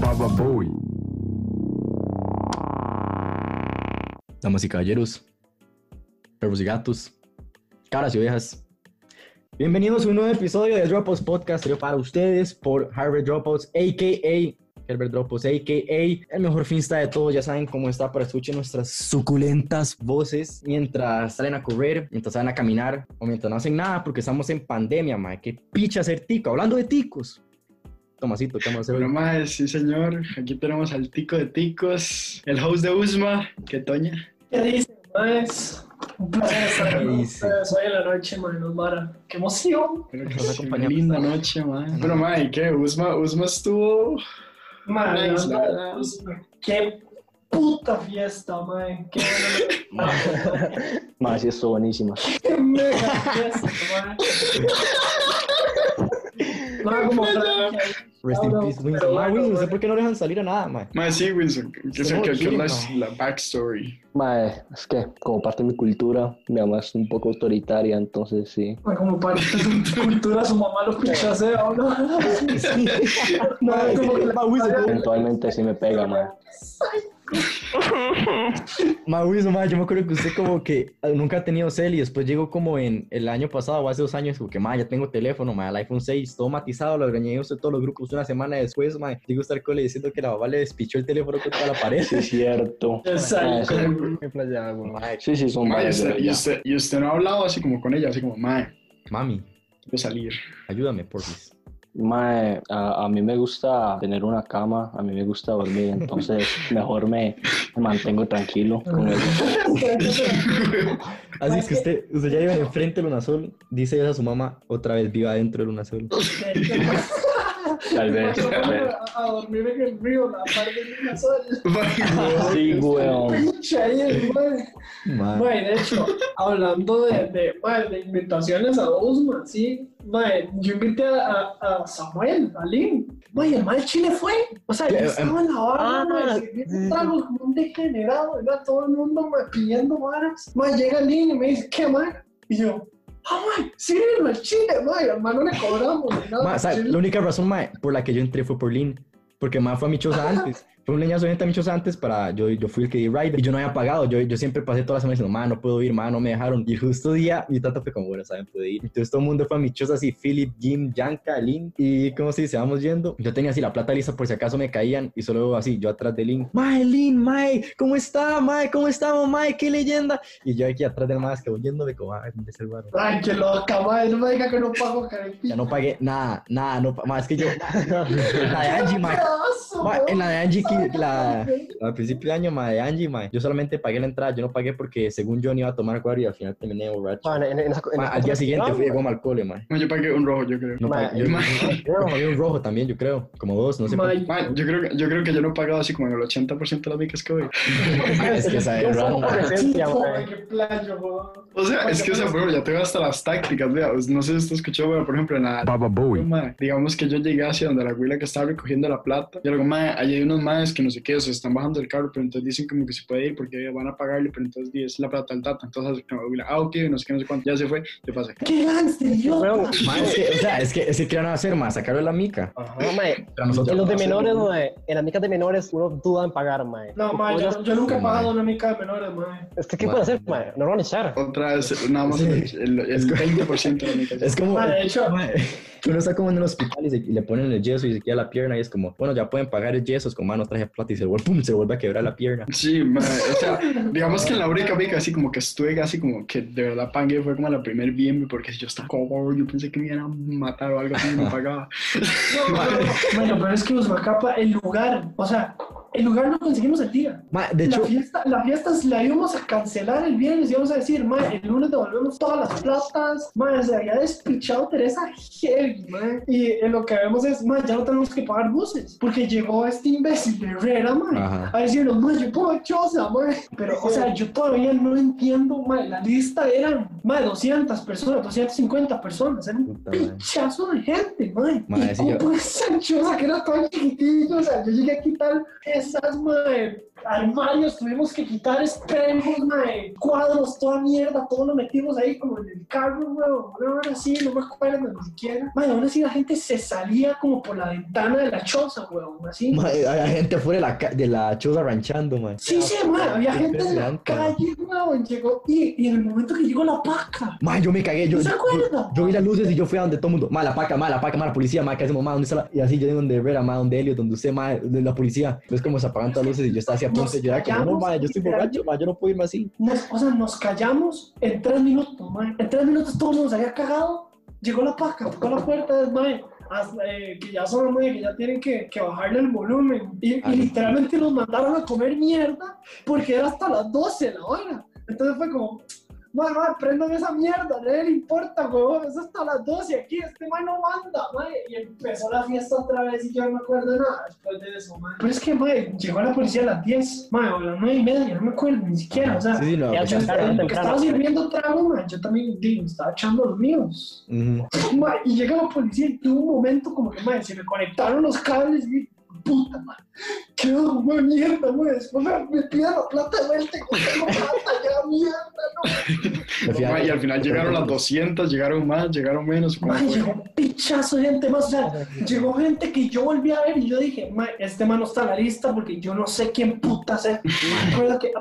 Baba Boy. Damas y caballeros, perros y gatos, caras y ovejas. Bienvenidos a un nuevo episodio de Dropouts Podcast, para ustedes por Harvard Dropouts, a.k.a. Herbert Dropouts, a.k.a. el mejor finsta de todos. Ya saben cómo está para escuchar nuestras suculentas voces mientras salen a correr, mientras salen a caminar o mientras no hacen nada porque estamos en pandemia, mae. Qué picha ser tico. Hablando de ticos. Tomasito, ¿qué vamos a hacer? Bueno, sí señor, aquí tenemos al tico de ticos, el host de Usma, que Toña. ¿Qué dice, maes? Un placer estar ¿Qué con ustedes hoy en la noche, man, nos Mara. ¡Qué emoción! Que Nos una linda noche, man. Pero, man, ¿y qué? Usma, Usma estuvo... Man, Nice, la la verdad, verdad. pues, ¡Qué puta fiesta, man! ¡Qué buena! Más, sí, estuvo buenísima. ¡Qué mega fiesta, man! No como Rest in peace, Winston. bueno, Winston, sé por qué no dejan salir a nada, mae. Man, sí, Wilson, que que sí, la, backstory. Mae, es que como parte de mi cultura, mi mamá es un poco autoritaria, entonces sí. man, como parte de tu cultura, su mamá lo pichasea, ¿o ¿no? No, Mae, como que la- Winston, ¿cómo- Eventualmente sí me pega. Ma, Wilson, ma, yo me acuerdo que usted como que eh, nunca ha tenido cel y después llegó como en el año pasado o hace dos años, como que, ma, ya tengo teléfono, ma, el iPhone 6, todo matizado, lo regañé a usted todos los grupos una semana después, ma, digo estar cole diciendo que la mamá le despichó el teléfono contra la pared. Sí, es cierto. Exacto. Ma, Sí, sí, son Man, y usted, y, usted, y usted no ha hablado así como con ella, así como, man, Mami, quiero salir. ayúdame, porfis. Mae, a, a mí me gusta tener una cama, a mí me gusta dormir, entonces mejor me, me mantengo tranquilo con eso. Así es que usted, usted ya vive enfrente del Lunasol, dice ella a su mamá, otra vez viva dentro del Lunasol. Tal vez, tal vez. A, a dormir en el río, la parte de una sola. Sí, weón. Mae, de hecho, hablando de, de, mae, de invitaciones a Usman, sí, mae, yo invité a, a, a Samuel, a Lin, mae, el mal chile fue, o sea, yo Eh, estaba en la barra, ah, mae, sirviendo tragos como un degenerado, era todo el mundo, mae, pidiendo varas, mae, llega Lin y me dice, ¿qué, mae? Y yo, ah, mae, sí, el chile, mae, hermano, le cobramos, nada, ma, ¿sabe? chile. La única razón, ma, por la que yo entré fue por Lin, porque ma fue a mi choza antes. Fue un leñazo de gente a mi choza antes para, yo, yo fui el que di ride y yo no había pagado, yo, yo siempre pasé toda la semana diciendo, ma, no puedo ir, ma, no me dejaron. Y justo día, mi tata fue como, bueno, saben, puede ir. Entonces todo el mundo fue a mi choza así, Philip, Jim, Yanka, Lin, y como si se vamos yendo. Yo tenía así la plata lista por si acaso me caían y solo así, yo atrás de Lin, mae, Lin, mae, ¿cómo está, mae? ¿Cómo estamos, mae? ¡Qué leyenda! Y yo aquí atrás del más que oyéndome como, ay, ¿dónde está el barro? Ay, qué loca, mae, no me diga que no pago carepita. Ya no pagué nada, nada, no, más que yo, la de Angie, mae. En la de Angie, que- la, al principio de año, ma, de Angie, ma, yo solamente pagué la entrada, yo no pagué porque según yo no iba a tomar acuario y al final terminé borracho. Man, en, en en Ma, al día siguiente fui llegó mal cole, ma. No, yo pagué un rojo, yo creo. No Ma, pagué, yo, ma. yo pagué un rojo también, yo creo, como dos, no sé. Ma, yo creo, que, yo creo que yo no he pagado así como en el 80% de las micas que voy. es que esa es. O sea, es que, o sea, ejemplo, ya tengo hasta las tácticas, vea, no sé si usted escuchó, pero, por ejemplo, en la... Baba Boy. Mae, digamos que yo llegué hacia donde la abuela que estaba recogiendo la plata. Y luego, mae, allí hay unos maes que no sé qué, se están bajando del carro, pero entonces dicen como que se puede ir porque van a pagarle, pero entonces es la plata del tata. Entonces, ah, ok, no sé qué, no sé cuánto, ya se fue, ¿qué pasa? ¡Qué gánster, yo! O sea, es que, es que ¿qué van a hacer, ma? Sacarle la mica. no, mae, En los de no menores, mae, en las micas de menores, uno duda en pagar, mae. No, ma, Pues, yo, yo nunca he pagado una mica de menores, ma. Es que, ¿qué Ma. puede hacer, mae? No organizar. Otra vez, nada más Sí. el, el, el 20% de la mitad. Es como, Ma, de hecho, ma, que uno está como en el hospital y, se- y le ponen el yeso y se queda la pierna y es como, bueno, ya pueden pagar el yeso, es como, mano, traje plata y se vuelve, pum, se vuelve a quebrar la pierna. Sí, o sea, digamos que en la única mica así como que estuve así como que de verdad pagué fue como la primer bien porque yo estaba como, yo pensé que me iban a matar o algo así y no pagaba. no, no, bueno, pero es que Usmacapa, el lugar, o sea, el lugar no conseguimos el día. Ma, de la hecho, fiesta, la fiesta la íbamos a cancelar el viernes y íbamos a decir, ma, el lunes devolvemos todas las platas, ma, se había despichado Teresa heavy, ma, y en lo que vemos es, ma, ya no tenemos que pagar buses, porque llegó este imbécil de Herrera, ma, Ajá. a decirnos, ma, yo pongo choza, ma, pero, o sea, yo todavía no entiendo, ma, la lista eran, ma, 200 personas, 250 personas, era un pichazo de gente, ma, Ma, y ser choza que era tan chiquitillo, o sea, yo llegué aquí tal mesas, mae, armarios, tuvimos que quitar espejos, mae, cuadros, toda mierda, todo lo metimos ahí como en el carro, weón, una hora así, no me acuerdo ni siquiera. Mae, aún así la gente se salía como por la ventana de la choza, weón, así. Mae, había gente fuera de la, de la choza ranchando, mae. Sí, sí, mae, había gente en la calle, weón, llegó, y, y en el momento que llegó la paca, Mae, yo me cagué, yo, ¿No se yo, yo vi las luces y yo fui a donde todo el mundo, mae, la paca, mae, la paca, mae, la policía, mae, ¿qué hacemos, mae, ¿dónde está la? Y así yo digo donde Herrera, mae, donde Helio, donde usted, mae, de la policía. Entonces como se apagan todas las luces y yo estaba así a punto de llorar, como, no, mae, yo estoy borracho, mae, yo no puedo irme así. nos, o sea, nos callamos en tres minutos, mae. En tres minutos todo se había cagado. Llegó la paca, tocó la puerta, mae. hasta, eh, que ya son, mae, que ya tienen que, que bajarle el volumen. Y, y literalmente nos mandaron a comer mierda porque era hasta las 12 la hora. Entonces fue como, mae, mae, prendan esa mierda, a nadie le importa, weón. Es hasta las 12 aquí, este mae no manda, mae. Y empezó la fiesta otra vez y yo no me acuerdo nada después de eso, mae. Pero es que, mae, llegó la policía a las 10, mae, o a las 9 y media, no me acuerdo ni siquiera, o sea. Sí, no, Ya Yo Temprano, estaba, que temprano. estaba sirviendo trago, man, yo también digo, estaba echando los míos. ujú. Ma, y llega la policía y tuvo un momento como que, man, se me conectaron los cables y puta, man, qué man, mierda, man, después me, me piden la plata de vuelta y tengo plata, ya, mierda, no. Ma, y al final llegaron las 200, llegaron más, llegaron menos. ¿cómo Man, fue? llegó un pichazo de gente más, o sea, llegó gente que yo volví a ver y yo dije, man, este man no está en la lista porque yo no sé quién puta es. Me acuerdo que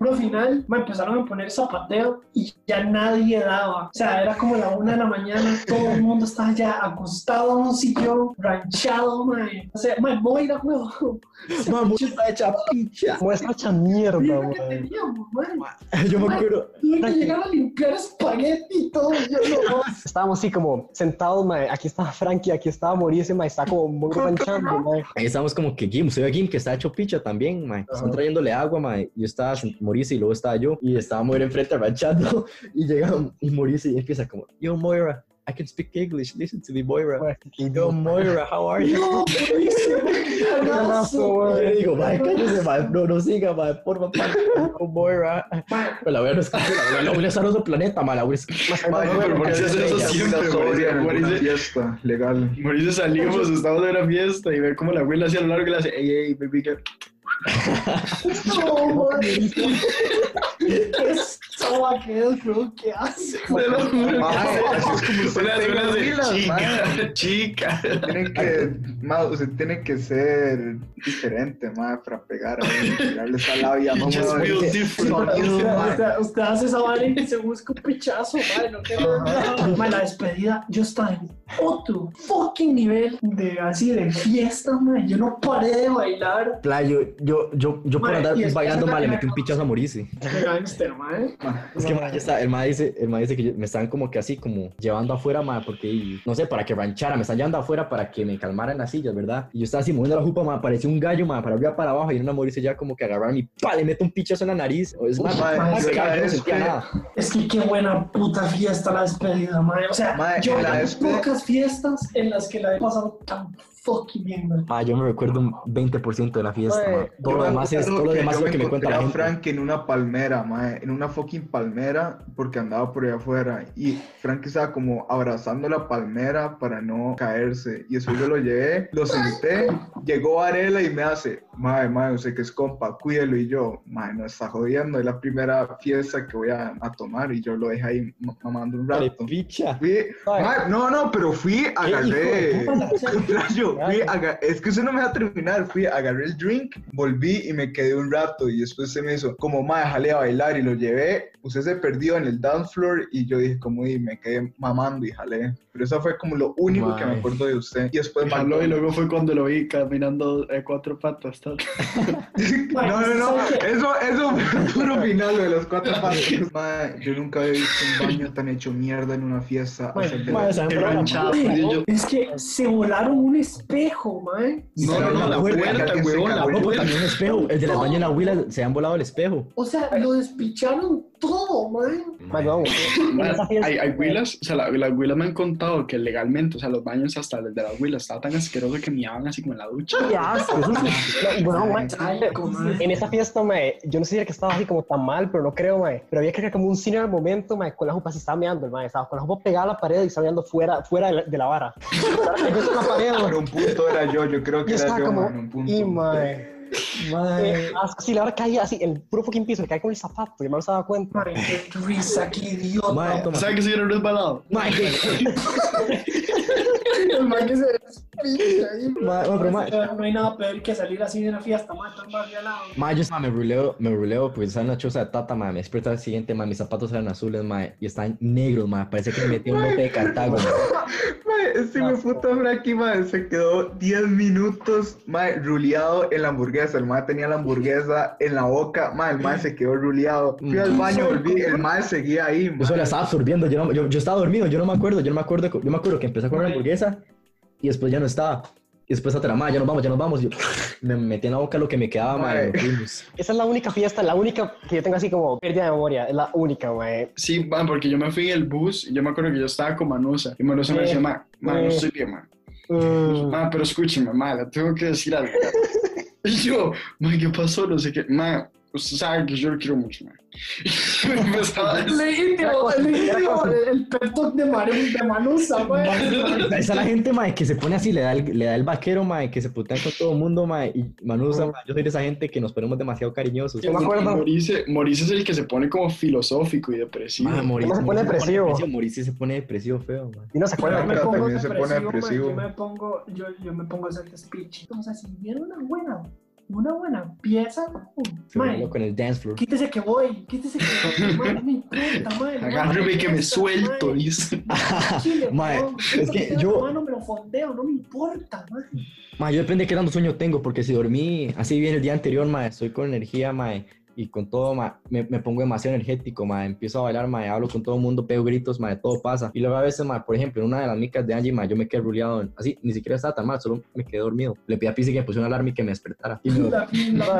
al final me empezaron a poner zapateo y ya nadie daba. O sea, era como la una de la mañana, todo el mundo estaba ya acostado en un sillón, ranchado, man. O sea, man, Moira, weón. Mamá, está hecha picha. Muestra hecha mierda, man. teníamos, man. Yo me acuerdo, Tuve que llegar a limpiar espagueti y todo. y Yo no, Estábamos así como sentados, mae. Aquí estaba Frankie, aquí estaba Mauricio, mae. Está como muy ranchando, mae. ahí estábamos como que Kim, usted ve a Kim que está hecho picha también, mae. Están trayéndole agua, mae. Yo estaba Mauricio y luego estaba yo y estaba Moira enfrente ranchando y llega y Mauricio y empieza como, yo Moira, I can speak English, listen to me Moira. Yo Moira, how are you? no, buenísimo, yo le digo, mae, cállese, mae, no, no siga, mae, por favor, yo Moira. Pero la abuela no es la abuela- la abuela está en otro planeta, mae, la es... No, pero ¿por qué haces eso ella siempre, está sobria Mauricio? Mauricio- fiesta legal. Mauricio salimos, estamos en una fiesta y ve como la abuela hacia lo largo y le hace, ey, ey, baby, girl. no, man. Qué soba que es, bro, ¿qué hace? Te lo juro. Mae, así es como usted Una pega abuela pilas, hace, mae. chica, chica. Tiene que, mae, usted tiene que ser diferente, mae, para pegar tirarle esa labia, que- sonido, Usted, mae. usted- usted hace esa vara y se busca un pichazo, madre, no Ma, la despedida, yo estaba en otro fucking nivel de así de fiesta, man. Yo no paré de bailar. Playo, yo, yo, yo por Mae, andar bailando mal le me metí un pichazo a. Qué gangster, man. Es que mae, ya está, el mae dice, el mae dice que yo- me están como que así, como llevando afuera, mae, porque, no sé, para que ranchara, me están llevando afuera para que me calmara en las sillas, ¿verdad? Y yo estaba así moviendo la jupa, mae, parecía un gallo, mae, para arriba, para abajo, y en una Mauricio ya como que agarraron y pa, le meto un pichazo en la nariz. O es no vez sentía fui- nada. Es que qué buena puta fiesta la despedida, man. O sea, yo la pocas fiestas en las que la he pasado tan fucking bien, man. Ah, yo me recuerdo un 20% de la fiesta. Todo lo demás es, todo lo que demás lo que me cuenta la gente. Frank en una palmera, mae, en una fucking palmera, porque andaba por allá afuera. Y Frank estaba como abrazando la palmera para no caerse. Y después yo lo llevé, lo senté, llegó Varela y me hace, mae, mae, usted que es compa, cuídelo. Y yo, mae, no está jodiendo, es la primera fiesta que voy a, a tomar. Y yo lo dejé ahí ma- mamando un Dale, rato. picha. Fui, mae, no, no, pero fui, agarré. fui, aga- es que eso no me va a terminar. Fui, agarré el drink, volví y me quedé un rato. Y después se me hizo como, mae, jale a bailar. Y lo llevé. Usted se perdió en el dance floor. Y yo dije, como, y me quedé mamando y jalé. Pero eso fue como lo único que me acuerdo de usted. Y después, Jaló y luego fue cuando lo vi caminando eh, cuatro patas. tal. No, no, no. Eso, eso fue el puro final de los cuatro. Mae, yo nunca había visto un baño tan hecho mierda en una fiesta. De Mae, yo- Es que se volaron un espejo, man. No, no, no, la puerta, huevón, la puerta. también un espejo. El de la baña en la huila se han volado el espejo. O sea, lo despicharon todo, man. Man, fiesta- hay, hay huilas, o sea, la- las huilas me han contado que legalmente, o sea, los baños hasta el de las huilas estaba tan asqueroso que miaban así como en la ducha. Qué asco, eso. No, bueno, man. en esa fiesta, mae, yo no sé si era que estaba así como tan mal, pero no creo, mae. Pero había que como un cine al momento, mae, con la jupa se estaba meando, el mae. Estaba con la jupa pegada a la pared y estaba meando fuera, fuera de la, de la vara. La pared. Pero un punto era yo, yo creo que Yo era yo, como, man, un punto. y mae. Es que sí, la hora caía así, el puro fucking piso, le cae con el zapato, y el no se daba cuenta. Mae, qué risa, qué idiota. Toma. ¿Sabes que se hubiera resbalado? Mae, que- El mae que se despicha ahí. Mae, mae, pero mae. No hay nada peor que salir así de una fiesta, mae, todo el barrio al lado. Mae, yo me ruleo, me ruleo estaba en la choza de tata, mae, me despierto al siguiente, mae, mis zapatos eran azules, mae, y están negros, mae, parece que me metí un bote de Cartago, mae. Este mi puta Frankie, mae, se quedó 10 minutos, mae, ruleado en la hamburguesa. El mae tenía la hamburguesa en la boca, el mae se quedó ruleado. Fui al baño, volví, el mae seguía ahí, Yo solo la mae. estaba absorbiendo, yo, no- yo, yo estaba dormido, yo no me acuerdo, yo no me acuerdo, yo me acuerdo que empecé a comer la hamburguesa y después ya no estaba. Y después otra, mae, ya nos vamos, ya nos vamos. y yo me metí en la boca lo que me quedaba, fuimos. Esa es la única fiesta, la única que yo tengo así como pérdida de memoria, es la única, mae. Sí, man, porque yo me fui en el bus y yo me acuerdo que yo estaba con Manusa. Y Manusa me Sí. decía, ma, ma, no Sí. estoy bien, ma. Mm, Ma, pero escúcheme, ma, le tengo que decir algo. y yo, ma, ¿qué pasó? No sé qué. Ma, usted sabe que yo lo quiero mucho, ma. Y me empezaba a decir, Legítimo, legítimo, el pep talk de Mario de Manusa, mae. Esa es la gente, mae, que se pone así, le da el, le da el vaquero, mae, que se putea con todo el mundo, mae, y Manusa, mae, yo soy de esa gente que nos ponemos demasiado cariñosos. Yo me acuerdo. Maurice, Maurice es el que se pone como filosófico y depresivo. Mae, Mauricio- Uno se pone Mauricio depresivo. Mauricio se pone depresivo feo, mae. y no se acuerda. Pero también se pone depresivo. Yo me pongo, yo, yo me pongo a hacer speech. Entonces, si viene una buena, una buena pieza, mae, volvió con el dance floor. quítese que voy, quítese que voy, no me importa, mae. Agárreme me que me suelto, dice. Mae, es que yo- Mano, me lo fondeo, no me importa, mae. Mae, yo depende de qué tanto sueño tengo, porque si dormí así bien el día anterior, mae, estoy con energía, mae, y con todo, mae, me, me pongo demasiado energético, mae, empiezo a bailar, mae, hablo con todo el mundo, pego gritos, mae, todo pasa. Y luego a veces, mae, por ejemplo, en una de las micas de Angie, mae, yo me quedé ruleado, así, ni siquiera estaba tan mal, solo me quedé dormido. Le pedí a Pizzi que me pusiera una alarma y que me despertara. Y me La-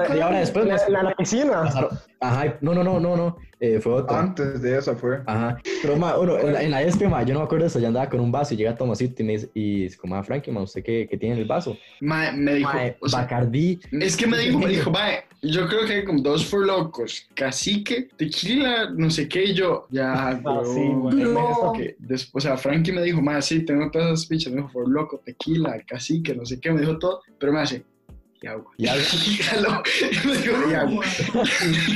la- y ahora después me La, la, la piscina. pasaron- Ajá, no, no, no, no, no, eh, fue otra. Antes de esa fue. Ajá, pero ma, bueno, en la, en la ma, yo no me acuerdo de eso, yo andaba con un vaso y llega Tomasito y me dice, y es como, ah, Frankie, ma, ¿usted qué, qué tiene en el vaso? Ma, me dijo, Ma, o sea, Bacardí, es que me dijo, me dijo, ma, yo creo que hay como dos for locos, cacique, tequila, no sé qué, y yo, ya, Ah, bro. sí. No. después, o sea, Frankie me dijo, ma, sí, tengo todas esas pichas, me dijo, for loco, tequila, cacique, no sé qué, me dijo todo, pero me hace, y agua. y algo. Dígalo. Y me dijo, y agua.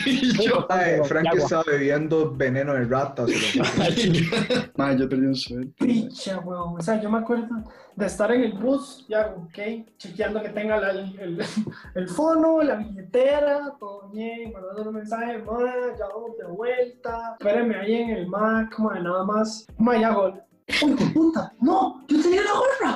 y yo, Mae, agua. estaba bebiendo veneno de ratas. y lo- ma, yo perdí un sueño. Picha, weón. O sea, yo me acuerdo de estar en el bus, ya, ok, chequeando que tenga la- el, el, el fono, la billetera, todo bien, mandando un mensaje, ma, ya vamos de vuelta, espérenme ahí en el Mac, ma, nada más. Ma, ya gol. ¡Uy, qué puta! ¡No! ¡Yo tenía! ¡La gorra!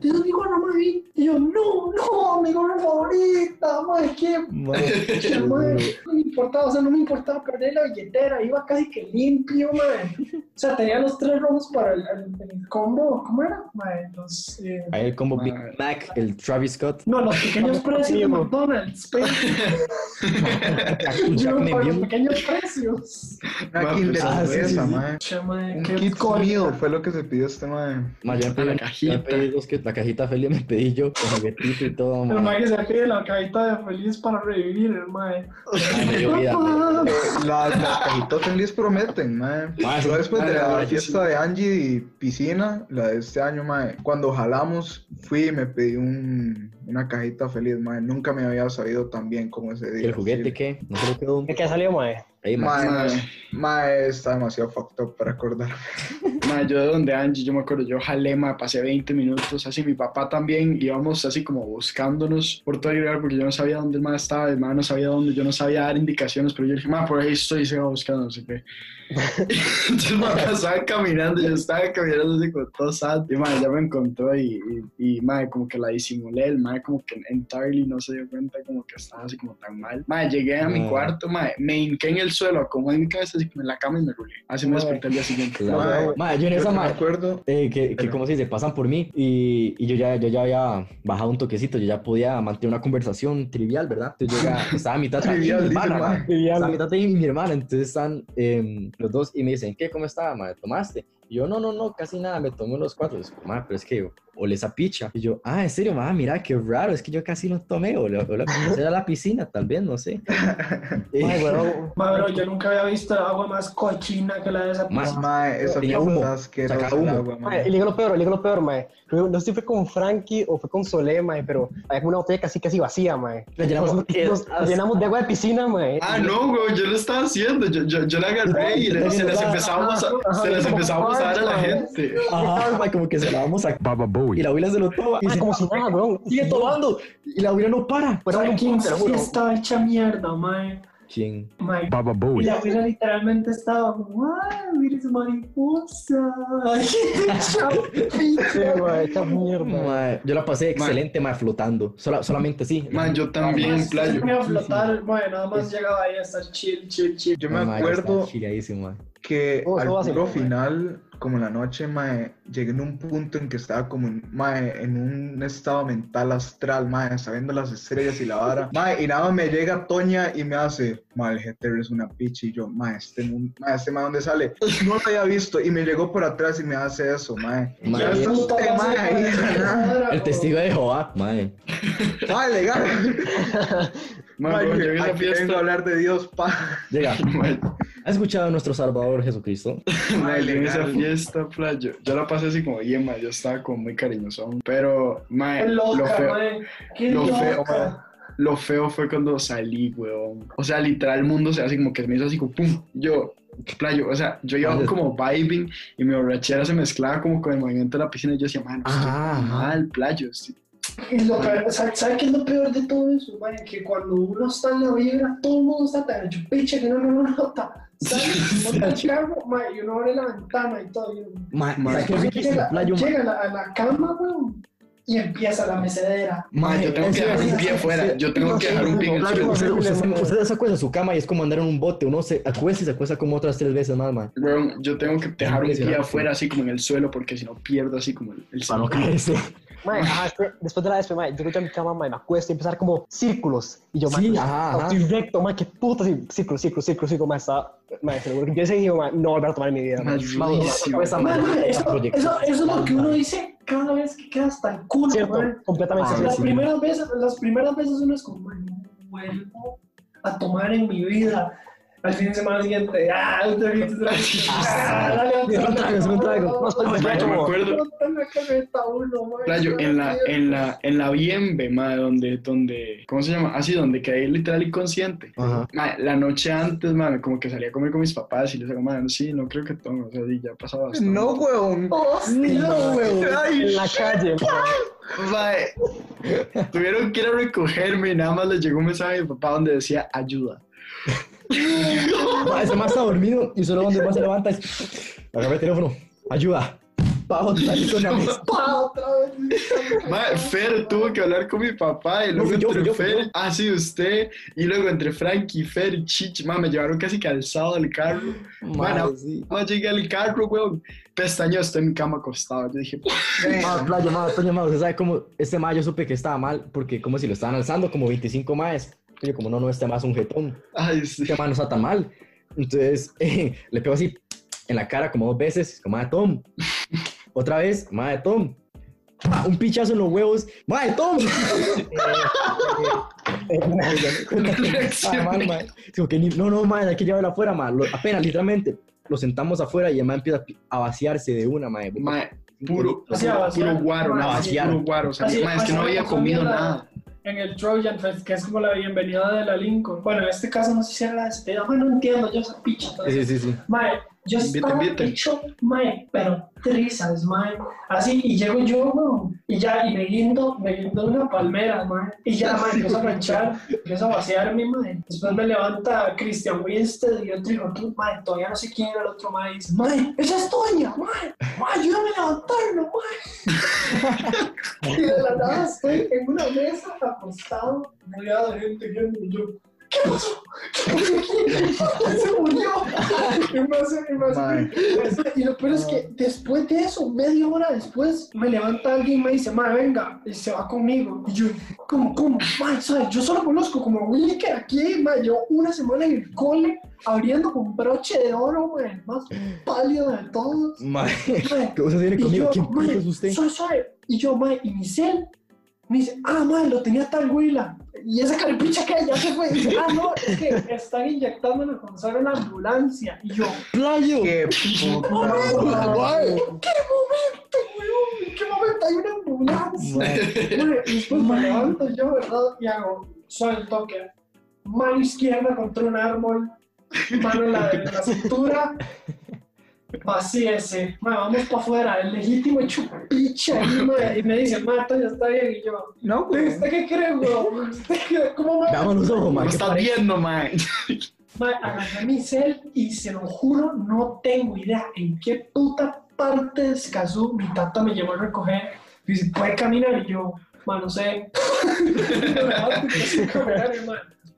ma, tiene mi gorra, ma, ahí. Y yo, no, no, mi gorra favorita, ma, es que Ma, Pucha, madre, no me importaba, o sea, no me importaba perder la billetera, iba casi que limpio, madre. O sea, tenía los tres rojos para el, el- el combo, ¿cómo era? Madre, los, eh, Ahí el combo Big Ma. Mac, el Travis Scott, no, los pequeños precios de McDonald's, yo para los pequeños precios. Una Kinder ah, sí, madre, Un qué col- Meal fue lo que se pidió este mae. Ma, yo me pedí, dos que, la cajita feliz me pedí yo, con juguetito y todo, El ma. mae que se pide la cajita de feliz para revivir, el mae. Ma, me dio vida, ma. Las, las cajitas feliz prometen, mae. Ma, Yo después de la fiesta de Angie y piscina, la de este año, mae, cuando jalamos, fui y me pedí un, una cajita feliz, mae. Nunca me había sabido tan bien como ese ¿Y día. el juguete sí. qué? No quedó. ¿Qué, qué salió, mae? Ma. Mae, Ma. mae, está demasiado fucked up para acordar. Ma, yo de donde Angie, yo me acuerdo, yo jalé, ma, pasé 20 minutos, así mi papá también, íbamos así como buscándonos por todo el lugar porque yo no sabía dónde el ma estaba, el ma no sabía dónde, yo no sabía dar indicaciones, pero yo dije, ma, por ahí estoy, se va buscando, no sé qué. Entonces, ma, pasaba caminando, yo estaba caminando así como todo sad, y ma, ya me encontró y, y, y, como que la disimulé, el ma, como que entirely no se dio cuenta como que estaba así como tan mal. Ma, llegué a mi cuarto, ma, me hinqué en el suelo, acomodé mi cabeza así como en la cama y me rulé. Así me desperté el día siguiente. Claro. Yo en esa, me acuerdo. eh, que, que como se dice, pasan por mí y, y yo, ya, yo ya había bajado un toquecito, yo ya podía mantener una conversación trivial, ¿verdad? Entonces yo ya estaba a mitad de Trivial, mi hermana. Estaba a mitad de mi hermana, entonces están em, los dos y me dicen, ¿qué? ¿Cómo está, ma? ¿Tomaste? Y yo, no, no, no, casi nada, me tomé unos cuatro. Y yo, "Ma, pero es que olé esa picha. Y yo, ah, en serio, ma, mira, qué raro, es que yo casi no tomé. O la, o la era a la piscina, tal vez, no sé. Y- weón, Ma, bro, yo nunca había visto agua más cochina que la de esa Más- puta. Mae, esa Tenía humo, sacaba humo. agua, y le digo lo peor, le digo lo peor, mae. No sé si fue con Frankie o fue con Solé, mae, pero había como una botella casi casi vacía, mae. La llenamos- Nos, nos- nos llenamos de agua de piscina, mae. Ah, no, güey, yo lo estaba haciendo. Yo, yo, yo la agarré y le- se las empezamos a, Ajá, se las empezamos a dar a la gente. Ajá, ma, como que se la vamos a... Y la abuela se lo toma. Y dice, como si nada, weón. sigue tomando. Y la abuela no para. Fuera ¿Sabe un quién sí estaba hecha mierda, mae? ¿Quién? Mae. Y la abuela literalmente estaba ¡ay, mira esa mariposa! Esta mierda. Ma, yo la pasé excelente, ma, flotando. Sola- solamente así. Man, yo también, Más, playo. se ponía a flotar, mae, nada más llegaba ahí a estar chill, chill, chill. Yo me acuerdo que Oh, al puro final, como en la noche, mae, llegué en un punto en que estaba como en, mae, en un estado mental astral, mae, sabiendo las estrellas y la vara. Mae, y nada más me llega Toña y me hace, mae, el GTR es una picha. Y yo, mae, este, mae, este mae, ¿dónde sale? No lo había visto. Y me llegó por atrás y me hace eso, mae. Ya está usted, mae, ahí, ¿verdad? el testigo de Jehová, mae. Mae, legal. Mae, bro, yo vi esa aquí vengo a fiesta. hablar de Dios, pa. Llega. Man, ¿Has escuchado a nuestro Salvador Jesucristo? yo vi esa fiesta, playo. Yo la pasé así como bien, man. Yo estaba como muy cariñosón. Pero, lo loca, feo. mae. Qué lo feo. Lo feo fue cuando salí, weón. O sea, literal, el mundo se hace como que me hizo así como pum. Yo, playo, o sea, yo iba como vibing y mi borrachera se mezclaba como con el movimiento de la piscina y yo decía, man, estoy mal, playo. sí". Y lo peor- ¿sabe, sabe qué es lo peor de todo eso? mae? Que cuando uno está en la vibra, todo el mundo está tan hecho piche que no lo nota. El carro, mae, y uno abre la ventana y todo. y uno- Ma, Ma, ¿sabes qué Llega, ma? llega a, la, a la cama, weón, y empieza la mecedera. Man, yo tengo en que dejar un pie afuera. Yo tengo que dejar un pie en el suelo. usted, usted, usted se acuesta en su cama y es como andar en un bote. Uno se acuesta y se acuesta como otras tres veces más, ma. Weón, yo tengo que dejar un pie afuera así como en el suelo porque si no pierdo así como el, el Mae, ajá, después, después de la después, mae, llego yo a mi cama, mae, me acuesto y empezar como círculos. Y yo, mae, Sí, ajá, ajá. estoy recto, mae, qué puta, sí, círculo, círculo, círculo, círculo, mae, estaba, mae, se lo juro que yo ese dije, mae, no volver a tomar en mi vida. mae. Eso, Proyectos. eso, eso es lo que uno dice cada vez que queda hasta el culo, Cierto, mae. completamente Ah, cierto. Las sí. primeras veces, las primeras veces uno es como, "Mae, no vuelvo a tomar en mi vida. Al fin de semana siguiente, ah, otra vez, otra vez, ah, dale, Es un trago, es un trago. Me acuerdo. Playo, en la, en la, en la Bienve, madre, donde, donde, ¿cómo se llama? Así, donde quedé literal inconsciente. Ajá. Mae, la noche antes, madre, como que salía a comer con mis papás y les digo, madre, sí, no creo que tome, o sea, sí, ya pasaba bastante. No, weón. Hostia, No, weón. En la calle. Mae, tuvieron que ir a recogerme y nada más les llegó un mensaje a mi papá donde decía ayuda. Ma, ese más está dormido y solo donde más se levanta es. Agarra el teléfono. Ayuda. Pa, otra vez con la mesa. pa, otra vez. Fer tuvo que hablar con mi papá y No, luego yo, entre yo, Fer, yo. ah, sí, usted, y luego entre Frankie, Fer y Chichi, mae, me llevaron casi calzado del carro. Bueno, Ma, sí. más llegué al carro, weón, pestaño, estoy en mi cama acostado. Yo dije, Ma, playa, ma, Toño, ma, usted sabe cómo este ma yo supe que estaba mal porque como si lo estaban alzando como 25 más. Y yo como no, no, este ma es un jetón. ay, sí. Este no está tan mal. Entonces eh, le pego así en la cara como dos veces, como ma, Tom. Otra vez, ma, Tom. Pa, un pichazo en los huevos, ma, Tom. Ah, no, no, ma, hay que llevarlo afuera, ma. Lo- apenas, literalmente, lo sentamos afuera y el ma empieza a vaciarse de una, ma. Mae, puro, O sea, puro, guaro, nada, vaciar. puro guaro. O sea, mae, es que no había comido nada. En el Trojan Fest, que es como la bienvenida de la Lincoln. Bueno, en este caso no sé si era la despedida. Bueno, no entiendo, yo esa picha. Sí, sí, sí. Mae, yo estaba invite. hecho, mae, pero trizas, mae. Así, y llego yo, y ya, y me guindo, me guindo una palmera, mae. Y ya, mae, empiezo a manchar, empiezo a vaciarme, mae. Después me levanta Christian Winstead y otro hijo, tú, mae, todavía no sé quién era el otro, mae. Dice, mae, esa es Toña, mae. Mae, ayúdame a levantarlo, mae. y de la nada estoy en una mesa acostado, rodeado de gente viendo, y yo, ¿qué ¿qué pasó? se murió. Y más, y más- y lo peor es que después de eso, media hora después, me levanta alguien y me dice, madre, venga, y se va conmigo. Y yo, ¿cómo, cómo? Madre, ¿sabes? Yo solo conozco como Willy que aquí, madre, yo una semana en el cole, abriendo con broche de oro, madre, el más pálido de todos. Madre, ¿qué cosa tiene y conmigo? yo, ¿Quién es usted? suave, suave. Y yo, mae, y mi cel me dice, ah, mae, lo tenía tal Willa. Y esa carepicha que ya se fue. Y dice, ah, no, es que están inyectándome con sal en la ambulancia. Y yo, ¡Playo! Qué "Oh, puta mae, ¿en qué momento, weón? ¿En qué momento hay una ambulancia? Y después me levanto yo, ¿verdad? Y hago, el toque. Mano izquierda contra un árbol, mano en la, en la cintura. Vacíese, mae, vamos para afuera, el legítimo hecho picha ahí, y me dice, Marta, ya está bien, y yo, No, güey. ¿usted qué cree, weón? ¿Usted qué, cómo me Veamos los ojos, ¿Cómo mae. ¿qué estás viendo, agarré mi cel y se lo juro, no tengo idea en qué puta parte de Escazú mi tata me llevó a recoger. Y dice, ¿puede caminar? Y yo, mae, no sé.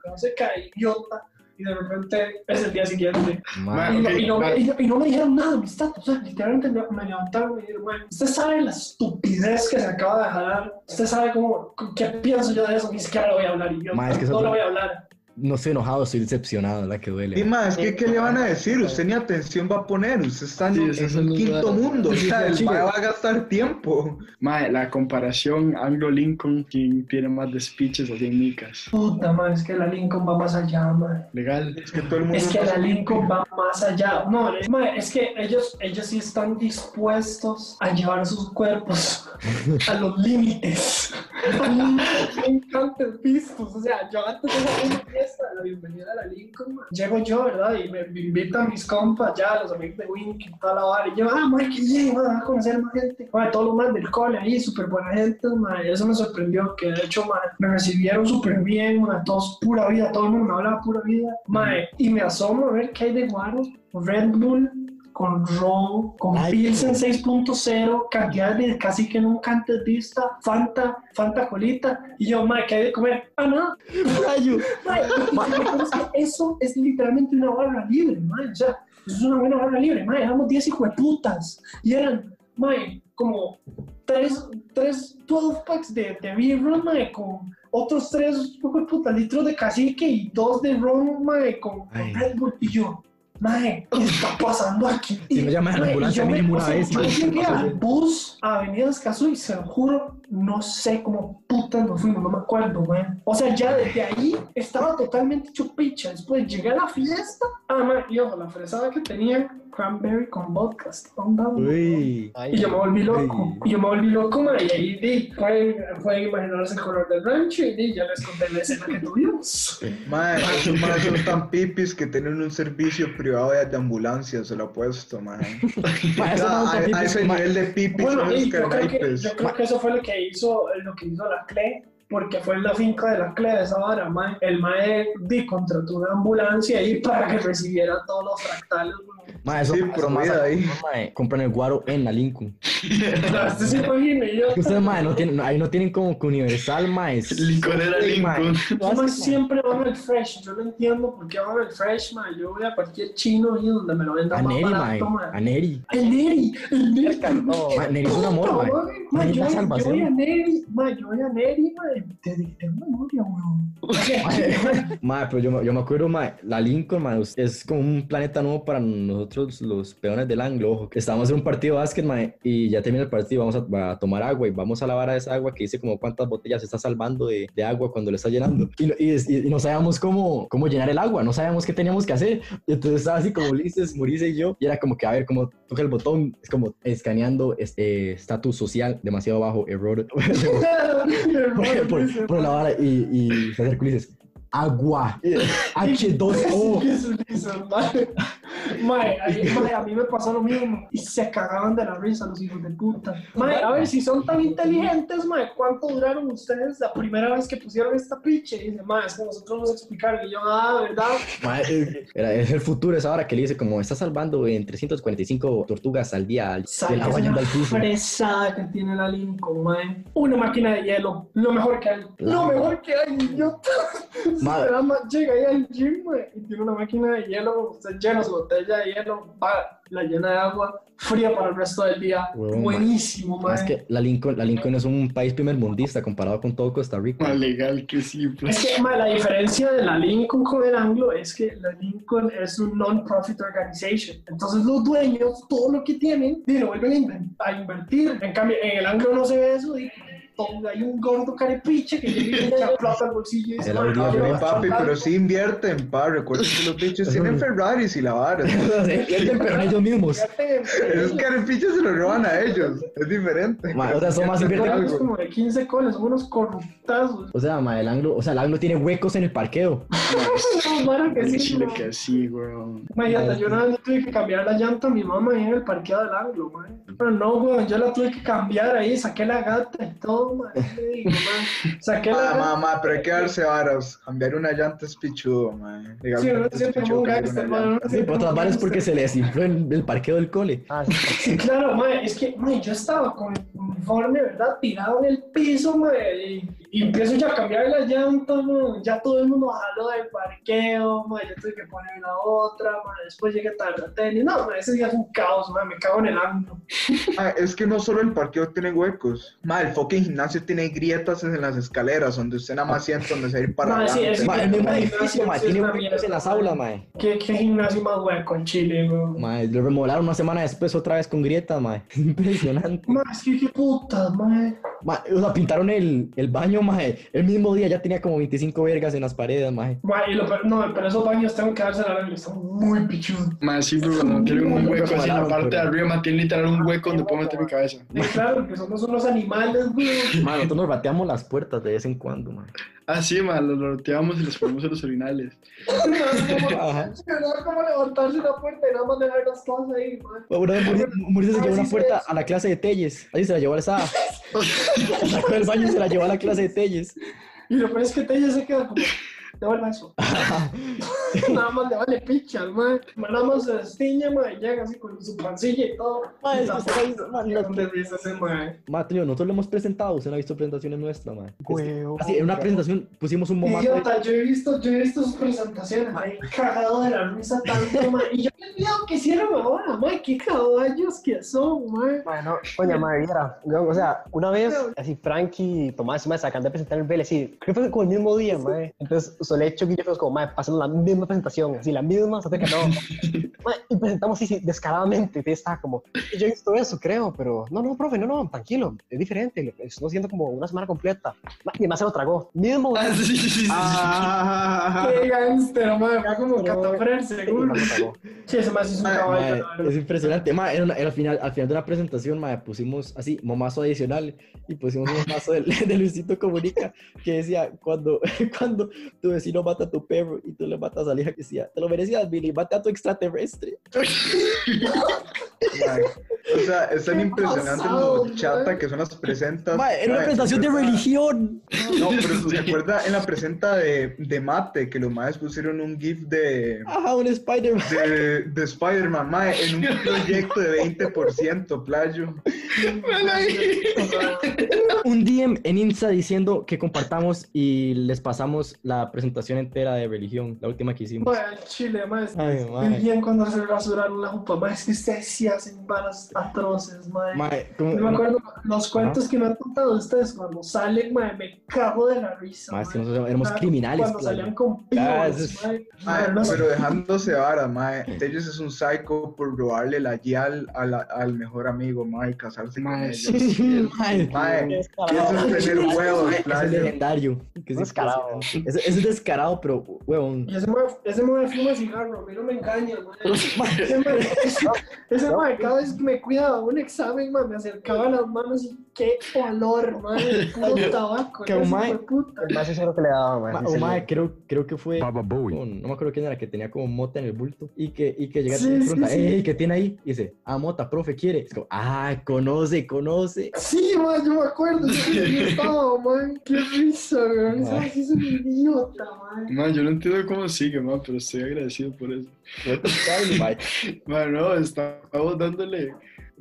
No se cae, idiota. Y de repente es el día siguiente. Mae, Y no, ok, y no- y no- y no me dijeron nada, mis tatas. O sea, literalmente me, me levantaron y me dijeron, "Mae, usted sabe la estupidez que se acaba de jalar. Usted sabe cómo, qué pienso yo de eso. Ni siquiera lo voy a hablar. Y yo, Mae, es que no lo voy a hablar. No estoy enojado, estoy decepcionado, la que duele. Y más, ¿qué, ¿qué le van a decir? Usted ni atención va a poner. Usted está en, Sí, en es lo quinto raro. mundo. O sea, el mae va a gastar tiempo. Mae, la comparación Anglo-Lincoln, ¿quién tiene más despiches o 100 micas? Puta, man, es que la Lincoln va más allá, man. Legal. Es que todo el mundo. Es que la Lincoln va más allá. No, man, es que ellos, ellos sí están dispuestos a llevar sus cuerpos a los límites. Me encantan vistos. O sea, yo antes de fiesta la bienvenida a la Lincoln, llego yo, ¿verdad? Y me, me invitan mis compas ya, los amigos de Wink toda la vara. Y yo, ah, man, qué bien, man, a conocer más gente. Man, todos los más del cole ahí, súper buena gente, man. Eso me sorprendió, que de hecho, man, me recibieron súper bien, man, todos pura vida, todo el mundo me hablaba pura vida. Man, y me asomo a ver qué hay de guaro. Red Bull con ron, con Ay, Pilsen qué- 6.0, cantidad de casi que nunca antes vista, Fanta, Fanta colita. Y yo, man, ¿qué hay de comer? Ah, no. Que eso es literalmente una barra libre, mae. O sea, eso es una buena barra libre, mae. Éramos 10 hijueputas. Y eran, mae, como 3, tres 12 packs de, de mae, con otros 3 hijueputas litros de cacique y 2 de ron, mae, con, con. Red Bull. Y yo, mae, ¿qué está pasando aquí? Si Y, no llaman a la y ambulancia yo me- mínimo una vez, Yo mae. llegué al bus a Avenida Escazú y se lo juro, no sé cómo putas nos fuimos, no me acuerdo, güey. O sea, ya desde ahí estaba totalmente hecho picha. Después llegué a la fiesta. Ah, man, y ojo, la fresada que tenía cranberry con vodka. estaban dando, Uy. Ay, Y yo me volví loco. Ay. Y yo me volví loco, man. Y ahí di, pueden, pueden imaginarse el color del rancho. Y di, ya les conté la escena que tuvimos. Mae, esos son tan pipis que tienen un servicio privado de, de ambulancia, se lo ha puesto, mae. Mae, eso O sea, no a, tan a ese nivel de pipis Bueno, son los y yo creo, que, yo creo que eso fue lo que hizo, lo que hizo la CLE, porque fue en la finca de la CLE de esa mae. El mae contrató una ambulancia ahí para que recibiera todos los fractales, mae. Mae, eso Sí, más vida ahí. mae, compran el guaro en la Lincoln. Usted se imagina, y yo, ustedes, mae, no tienen, ahí no tienen como que universal, mae. es- Licorera Sí, mae. Lincoln. Más siempre van al fresh, yo no entiendo por qué van al fresh, mae. Yo voy a cualquier chino ahí donde me lo A vendan más Neri, mae. barato, mae. A Neri. El Neri, el Neri. Mae, Neri es un amor, mae. Mae, yo, yo voy a Neri, mae, yo voy a Neri, mae, tengo memoria, weón. Mae, pero yo, me- yo me acuerdo, mae, la Lincoln, mae, es como un planeta nuevo para nosotros, los peones del anglo. Ojo, que estábamos en un partido de básquet, mae, y ya termina el partido, vamos a, a tomar agua y vamos a lavar a esa agua que dice como cuántas botellas se está salvando de, de agua cuando le está llenando. Y, no- y, y- no sabíamos cómo, cómo llenar el agua, no sabíamos qué teníamos que hacer. Y entonces estaba así como Ulises, Murice y yo, y era como que, a ver, como toca el botón, es como escaneando este estatus social demasiado bajo, error. por, por- por la vara y, y se acerca y dices agua H2O Mae, a mí me pasó lo mismo. Y se cagaban de la risa los hijos de puta. Mae, a ver, si son tan inteligentes, mae, ¿cuánto duraron ustedes la primera vez que pusieron esta piche? Y dice, mae, es que nosotros nos explicaron. Y yo, ah, ¿verdad? Mae, era- es el futuro, es ahora que le dice como está salvando en 345 tortugas al día al, ¿Sabes del agua yendo al piso. fresada que tiene la Lincoln, mae? Una máquina de hielo, lo mejor que hay. Lo Claro. mejor que hay, idiota. Mae. Llega ahí al gym, mae, y tiene una máquina de hielo, se llena su botella de hielo, va, la llena de agua, fría para el resto del día. Mae. Buenísimo, mae. Es que la Lincoln, la Lincoln es un país primer mundista comparado con todo Costa Rica. Más legal que simple. Es que mae, la diferencia de la Lincoln con el Anglo es que la Lincoln es un non-profit organization. Entonces los dueños, todo lo que tienen, lo vuelven a invertir. En cambio, en el Anglo no se ve eso. Y todo- hay un gordo carepiche que le echa plata al bolsillo y dice, El "Mae, audio, no, quiero Papi, pero plata". sí invierten, pa. Recuerden que los bichos tienen Ferraris y la vara. Se pierden, pero en ellos mismos. Esos carepichos se los roban a ellos. Es diferente. Ma, o sea, son más Invierten invierten- como de 15 coles, son unos corruptazos. O sea, ma, el anglo, o sea, el anglo tiene huecos en el parqueo. No, mara que sí, Chile no. que sí, weón. Imagínate, yo una vez tuve que cambiar la llanta a mi mamá ahí en el parqueo del anglo, man. Pero no, weón, yo la tuve que cambiar ahí, saqué la gata y todo, Le digo, man, Saqué la Ma, gata. ma, ma, pero hay que darse varas. Cambiar una llanta es pichudo, man. Sí, uno siempre como un gangster, Sí, por un bares porque se les infló el, el parqueo del cole. Ah, sí. Sí, claro, man, es que, man, yo estaba con el uniforme, ¿verdad? Tirado en el piso, man, y, y empiezo ya a cambiar la llanta, man. Ya todo el mundo jaló del parqueo, man, yo tuve que poner la otra, man. Después llegué tarde a tenis. No, ese día es un caos, me cago en el ángulo. Ah, es que no solo el parqueo tiene huecos. El fucking gimnasio tiene grietas en las escaleras donde usted nada más siente donde se va a ir para sí, es- Ma, el mismo edificio, tiene huecos en las aulas, ma. ma. ¿Qué, qué gimnasio más hueco en Chile, weón? Ma, lo remodelaron una semana después otra vez con grietas, ma. Impresionante. Ma, es que qué puta, ma. Ma, o sea, pintaron el, el baño, ma. El mismo día ya tenía como 25 vergas en las paredes, ma. Ma, y lo, peor- no, pero esos baños tengo que darse la están muy pichudos. Más sí, pero cuando tienen un hueco así en la parte de arriba, más tienen literal un hueco donde puedo meter mi cabeza. Y claro, que somos unos animales. Ma, nosotros nos bateamos las puertas de vez en cuando, ma. Ah, sí, man, los roteamos y los ponemos en los urinales. Ajá. Es verdad, como levantarse una puerta y nada más dejar las cosas ahí, ma. Una vez Mauricio Mauricio se llevó una puerta a la clase de Telles. Ahí se la llevó a esa. Sacó del baño y se la llevó a la clase de Telles. Y lo peor es que Tella se queda como, devuelva eso. nada más le vale picha, ma. Nada más se destiña, ma, y llega así con su pancilla y todo. Ma, es que La usted ha visto, ma, puta, no- de risa ese, ma. Ma, tío, nosotros lo hemos presentado, usted no ha visto presentaciones nuestras, ma. Es que- Huevo. Así, en una presentación pusimos un de- Idiota, yo he visto, yo he visto sus presentaciones, ma, he cagado de la risa tanto, ma, y yo me he olvidado que hicieron ahora, ma, qué caballos que son, ma. Bueno, coña madre, viera, weón, o sea, una vez, así, Frankie y Tomás, me sacan de presentar el Vélez, así, creo que fue como el mismo día, madre. Entonces, Solecho y yo fuimos como, madre, pasando la misma presentación, así, la misma, hasta que no. Madre, y presentamos así, sí, descaradamente, y estaba como, yo he visto eso, creo, pero, no, no, profe, no, no, tranquilo, es diferente, estoy haciendo como una semana completa. Y además se lo tragó, mismo Ah, sí, sí, sí, sí. Ah, Qué gangster, ma, acá como Pero- catafrer, y seguro. me lo tragó. Sí, ese más es un caballo, es impresionante. Ma, era una- era al, final, al final de una presentación, ma, pusimos así, momazo adicional y pusimos un momazo de, de Luisito Comunica que decía, cuando, cuando tu vecino mata a tu perro y tú le matas a la hija que decía, te lo merecías, Billy, mata a tu extraterrestre. O sea, es tan ¿Qué impresionante pasado, lo chata que son las presentas. Ma, era una presentación de religión. No, pero se acuerda en la presenta de, de Mate que los maes pusieron un GIF de, Ajá, un Spider-Man. de, de Spider-Man, mae, en un proyecto de 20%, playo. Un DM en Insta diciendo que compartamos y les pasamos la presentación entera de religión, la última que hicimos. Ma, el chile, ma, es Ay, es bien cuando se rasuraron la jupa, ma, es que ustedes sí hacen varas atroces, ma. Ma, como- Yo me acuerdo los cuentos que me han contado ustedes cuando salen, ma, me cago de la risa. Ma, ma. es que nosotros éramos criminales. Cuando salían con pibos, eso es- ma. Mae, Ma, no pero dejándose varas, mae. Tellos es un psycho por robarle la yal a la- al mejor amigo, mae, y casarse con ella. Sí, mae. Mae, Descarado. eso es tener huevos, es legendario. que es ese es descarado, pero, huevón. Y ese mae, ese mae fuma cigarro, a mí no me engaña, mae. Ese mae, ese, ese mae, cada vez que me cuidaba un examen, mae, me acercaba las manos y qué olor, mae. Puro tabaco. Que. El más sincero que le daba, mae. Ma- creo, creo que fue. Baba Bowie. no me acuerdo quién era, que tenía como mota en el bulto. Y que, y que llega Sí, y sí, pregunta, sí. "Ey, ¿qué tiene ahí? Y dice, ah, mota, profe, quiere. Es como, ah, conoce, conoce. Sí, mae, yo me acuerdo. Yo estaba, mae. Qué risa, weón. Mae. Ese es un idiota, mae. Man, yo no entiendo cómo sigue, man, pero estoy agradecido por eso. Man, no, estábamos dándole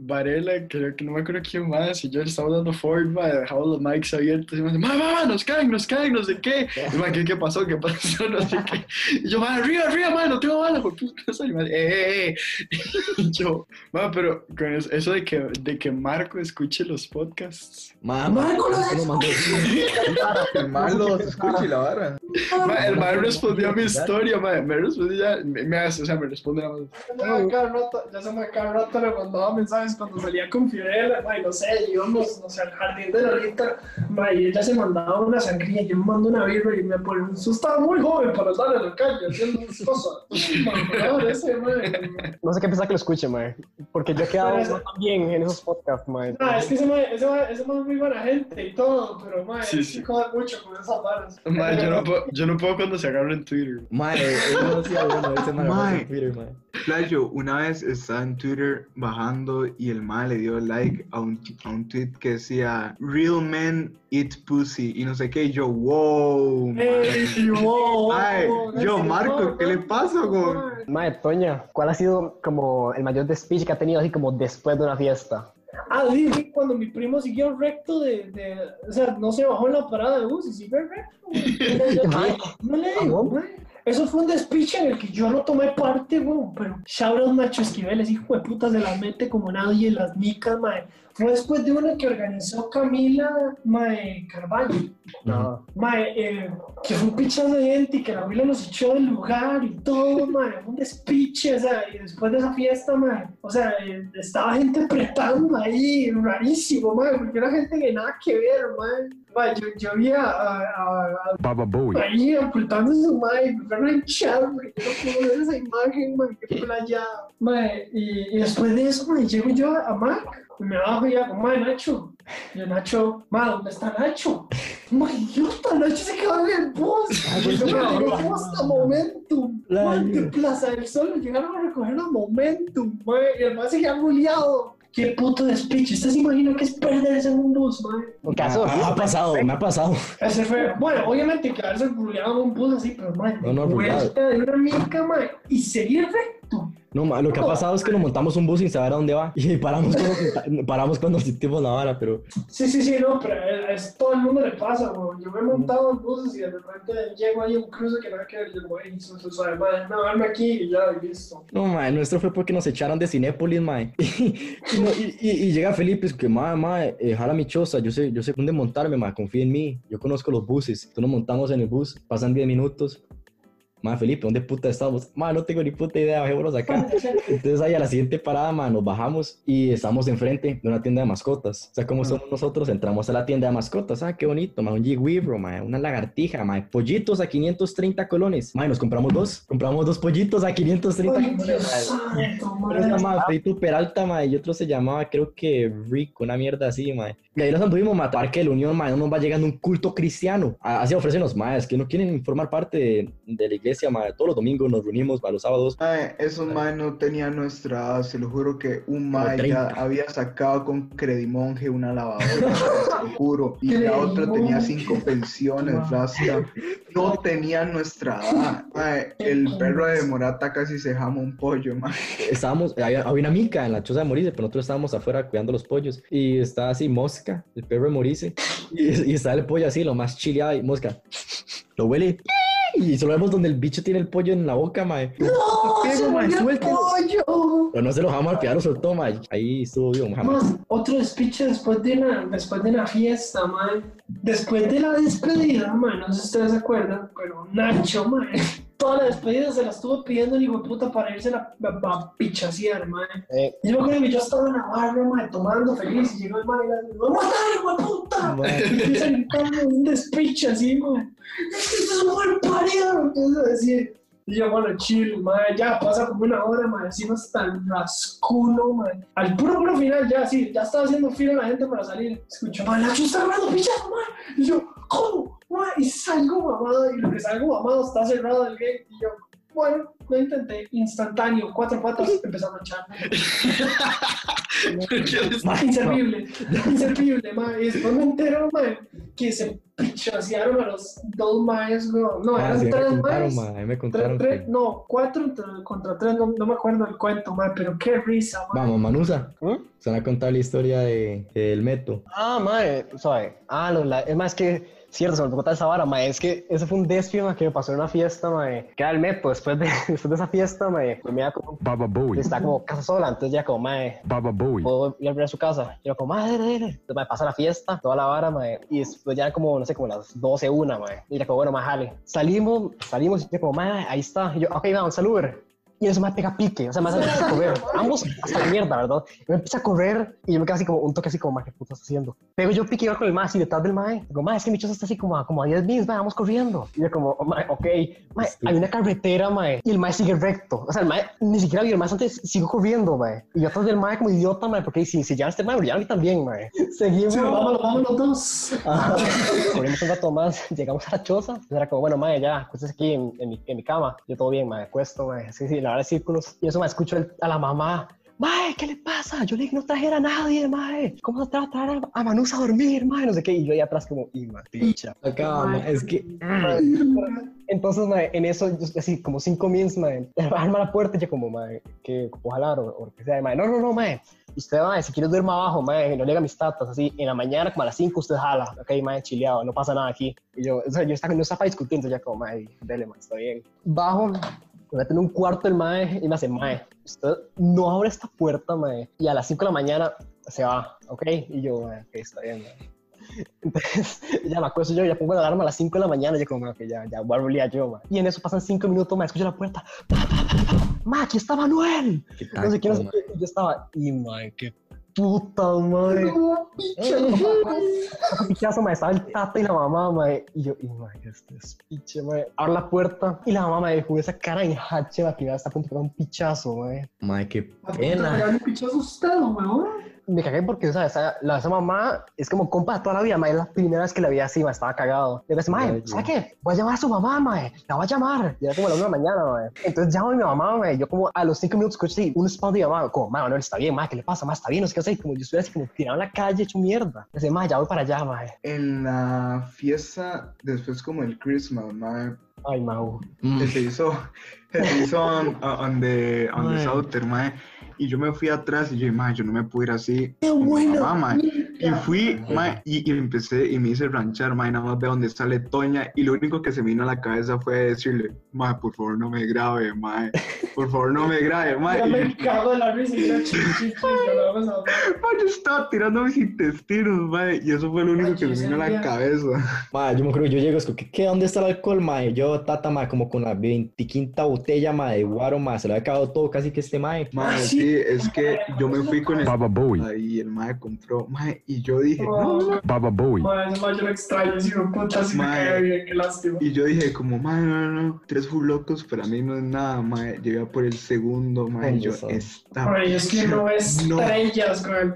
Varela, creo que no me acuerdo quién más, y yo le estaba dando Ford, man, dejamos los mics abiertos, y me dice, man, nos caen, nos caen, no sé qué. Y man, ¿qué, qué pasó? ¿Qué pasó? No sé qué. Y yo, man, arriba, arriba, man, no tengo balas, por puta. Y eh, eh, eh. Y yo, man, pero con eso, eso de, que, de que Marco escuche los podcasts. Ma- Marco, ma- lo nos mandó- El malo se escucha y la vara. El man respondió a mi historia, man, me respondió ya, me, me hace, o sea, me responde nada más. Ya cada rato, ya se me cada rato le mandaba mensajes cuando salía con Fidel, ay, no sé, íbamos, no sé, al jardín de ma, y ella se mandaba una sangría, yo me mando una birra y me pone, yo estaba muy joven para estar en la calle haciendo cosas. Ese, ma. No sé qué pensar que lo escuche, mae. Porque yo he quedado bien en esos podcasts, mae. Ah, es que ese ma, ese ma, ese ma es muy buena gente y todo, pero ma, Sí, sí, jode mucho con esas varas. Man, yo no, puedo, yo no puedo cuando se agarra en Twitter. Mae, él no bueno, ese en Twitter, mae. Playo, una vez estaba en Twitter bajando y el mal le dio like a un, a un tweet que decía Real men eat pussy y no sé qué. Y yo, wow. Ey, wow, Ay, wow, yo, Marco, ma, ¿qué le pasa, ma. Mae, Toña, ¿cuál ha sido como el mayor despiche que ha tenido así como después de una fiesta? Ah, sí, sí, cuando mi primo siguió recto de, de, o sea, no se bajó en la parada de bus y siguió recto. Yo- yo- Mae, No le digo. Eso fue un despiche en el que yo no tomé parte, güey, pero Shoutouts Nacho Esquivel, ese hijo de puta se la mete como nadie, las micas, mae. Fue después de una que organizó Camila, mae, Carvalho. No. Mae, eh, que fue un pichazo de gente y que la abuela nos echó del lugar y todo, mae, un despiche, o sea, y después de esa fiesta, mae, o sea, eh, estaba gente apretando ahí, rarísimo, mae, porque era gente que nada que ver, mae. Mae, yo, yo vi a, a, a- a- Baba Bowie. ahí ocultando su mae, me fueron a hinchar, porque yo no puedo ver esa imagen, mae, qué playa. Mae, y, y después de eso, mae, llego yo a Mac, y me bajo y hago, mae, Nacho. Y yo, Nacho, mae, ¿dónde está Nacho? Idiota, Nacho se quedó en el bus. Y yo me llego hasta Momentum. La Mae, de ayuda. Plaza del Sol, llegaron a recoger a Momentum, mae, y el se quedó boleado. Qué puto despiche. ¿Usted se imagina que es perderse en un bus, mae? Un caso. Ah, ha pasado, me ha pasado. Ese fue, bueno, obviamente quedarse ruleado en un bus así, pero man, No, no, vuelta de una mica, man, y seguir recto. No, ma, lo que ha pasado es que nos montamos un bus sin saber a dónde va y paramos cuando, paramos cuando sentimos la vara, pero Sí, sí, sí, no, pero es, todo el mundo le pasa, güey. Yo me he montado en buses y de repente llego ahí a un cruce que nada que ver, y yo, güey, eso eso sabe, man, no, darme aquí y ya, y listo. no, ma, nuestro fue porque nos echaron de Cinépolis, ma. Y, y, no- y- y- llega Felipe, es que, ma, ma, eh, jala mi choza, yo sé, yo sé dónde montarme, ma, confía en mí, yo conozco los buses. Entonces nos montamos en el bus, pasan 10 minutos. Ma, Felipe, ¿dónde puta estamos? Ma, no tengo ni puta idea, bajémonos acá. Entonces ahí a la siguiente parada, ma, nos bajamos y estamos enfrente de una tienda de mascotas. O sea, como somos nosotros, entramos a la tienda de mascotas. Ah, qué bonito, ma, un G-Weevil, ma, una lagartija, ma, pollitos a 530 colones. Ma, y nos compramos dos. Compramos dos pollitos a 530 Ay, Dios colones. man. llamaba Feito Peralta, ma, y otro se llamaba, creo que Rick, una mierda así, ma. Y ahí nos anduvimos, ma, Parque de la Unión, ma, no nos va llegando un culto cristiano. Así ofrecen ma, es que no quieren formar parte de, de la iglesia, ma. Todos los domingos nos reunimos, ma, los sábados. Mae, esos mae no tenían nuestra edad, se lo juro que un mae ya 30. había sacado con Credimonje una lavadora, se lo juro, y la otra tenía cinco pensiones, rasta. No tenían nuestra edad. Mae, el perro de Morata casi se jama un pollo, mae. estábamos, había, había una mica en la choza de Morice, pero nosotros estábamos afuera cuidando los pollos y está así Mosca, el perro de Morice, y, y está el pollo así, lo más chileado y Mosca, lo huele y solo vemos donde el bicho tiene el pollo en la boca, mae. ¡No! ¡Se el pollo! Pero no se lo dejamos al piar, lo soltó, mae. Ahí estuvo bien, jamás. Más, otro despiche después de una, después de una fiesta, man. Después de la despedida, man, no sé si ustedes se acuerdan, pero Nacho, man, toda la despedida se la estuvo pidiendo el hijo de puta para irse a, la- a, a pichasear, man. Eh, Y yo me acuerdo que yo estaba en la barra, man, tomando feliz, y llegó el man y le dijo, ¡Me voy a matar, hijo de puta! Y empieza a gritarme un despiche así, man. ¡Este es un buen parido! Empieza a decir. Y yo, bueno, chill, mae, ya pasa como una hora, mae, encima hasta el rascuno, mae. Al puro, puro final, ya, sí, ya estaba haciendo fila la gente para salir. Escucho, mae, Nacho está grabando pichazo, mae. Y yo, ¿cómo? Mae, y salgo mamado, y lo que salgo mamado está cerrado el gate. Y yo, bueno, lo intenté, instantáneo, cuatro patas, empezando a echar. Inservible, inservible, mae. Y después me entero, mae, que se pichasearon a los dos maes, weón. No, Ah, eran sí, tres contaron, maes. ma, me Tres- contaron tres- no, cuatro contra, tres, no, no me acuerdo el cuento, mae, pero qué risa, mae. Vamos, Manusa, ¿Mm? se van a contar la historia de, del Meto. Ah, mae, suave. Ah, lo, la, es más que, cierto, se me contar esa vara, mae. Es que ese fue un despio, mae, que me pasó en una fiesta, mae. Que era el meto. Después de, después de esa fiesta, mae, pues me iba como, Baba Bowie. está como casa sola. Entonces ya como, mae, Baba Bowie. puedo ir a ver a su casa. Y yo como, madre, dale, dale. Entonces, mae, pasa la fiesta, toda la vara, mae. Y después ya como, no sé, como las 12, una, mae. Y ya como, bueno, mae, jale. Salimos, salimos, y yo como, mae, ahí está. Y yo, ok, vamos, al Uber. Y eso me pega pique, o sea, me hace empieza a correr. Ambos hasta la mierda, ¿verdad? Y me empieza a correr y yo me quedo así como un toque así como, mae, ¿qué puta estás haciendo? Pero yo pique iba con el mae así detrás del mae. Digo, mae, es que mi choza está así como a, como a 10 mil, vamos corriendo. Y yo como, oh, mae, ok. Mae, hay una carretera, mae, y el mae sigue recto. O sea, el mae ni siquiera vio, el mae antes sigo corriendo, mae. Y yo atrás del mae como idiota, mae, porque si, si ya este mae, ya a mí también, mae. Seguimos. Sí, vámonos, vámonos dos. Corrimos un rato más, llegamos a la choza. Era como, bueno, mae, ya, acuéstese aquí en, en, mi, en mi cama. Yo todo bien, mae, acuesto, mae. Sí, sí, la verdad, círculos. Y eso me escucho el- a la mamá. Mae, ¿qué le pasa? Yo le dije no trajera a nadie, mae. ¿Cócómo te va a a, a Manus a dormir, mae? No sé qué. Y yo ahí atrás como, y picha. Acá, es que... Entonces, mae, en eso, yo así como cinco mins, mae, arma la puerta y yo como, mae, que jalar o, o que sea. Mae, no, no, no, mae. Usted, mae, si quiere duerma abajo, mae, no le haga mis tatas, así, en la mañana como a las 5 usted jala, ok, mae, chileado, no pasa nada aquí. Y yo, o sea, yo estaba, no estaba entonces ya como, mae, dele, mae, está bien. Bajo, me meto en un cuarto el mae y me hace, mae, usted no abre esta puerta, mae, y a las 5 de la mañana se va, ok, y yo, mae, ok, está bien, mae. Entonces, ya me acuerdo yo, ya pongo la alarma a las 5 de la mañana, yo como, ok, ya, ya voy a yo, ma. Y en eso pasan 5 minutos, ma, escucho la puerta, ma, aquí está Manuel. qué No sé quién, no sé qué, yo estaba, y ma, qué puta, madre. Pichazo, ma, estaba el tata y la mamá, ma, y yo, y ma, este es piche, ma. Abro la puerta, y la mamá, ma, con esa cara en hache, ma, que ya está a punto de pegar un pichazo, ma. ma. Ma, qué ¿A pena. un pichazo usted, weón? Me cagué porque, o sea, esa, la, esa mamá es como compa toda la vida, mae, es la primera vez que la vi así, mae, estaba cagado. Y entonces, mae, Vaya. ¿sabe qué? Voy a llamar a su mamá, mae, la voy a llamar. Y era como a la una de la mañana, mae. Entonces llamo a mi mamá, mae, yo como a los cinco minutos escucho así, un spam de mi mamá, como, mae, Manuel, está bien, mae, ¿qué le pasa? Mae, está bien, no sé qué hacer. Como yo estuviera así como tirado en la calle, hecho mierda. Y dice, mae, ya voy para allá, mae. En la fiesta, después como el Christmas, mae, Ay, mau. Mm. se hizo, se hizo on, on the, on the. Southern, mae, y yo me fui atrás y yo, mae, yo no me puedo ir así con mi mamá, mae. Y fui, mae, y, y empecé y me hice ranchar, mae, nada más veo dónde sale Toña y lo único que se me vino a la cabeza fue decirle, mae, por favor no me grabe, mae, por favor no me grabe, mae. Ya Y me yo, cago de la risa y yo, que lo mae, yo estaba tirando mis intestinos, mae, y eso fue lo único que se me vino a la cabeza. Ma, yo me acuerdo que yo llego, es como, ¿qué, qué, ¿dónde está el alcohol, ma? Y Yo, tata, ma, como con la 25 botella, ma, de guaro, ma, se le había acabado todo casi que este, ma. Mae, sí. Sí, es que yo me fui con el... Baba Bowie. Ahí el mae compró, mae, y yo dije, no, Baba Bowie. Mae, ese mae yo lo extraño, sí, me puta, sí me Mae. cae bien, qué lástima. Y yo dije como, mae, no, no, no, tres full locos para mí no es nada, mae. Llegué a por el segundo, mae, y yo, ¿Dónde esta... Ay, es que no es No. estrellas con el.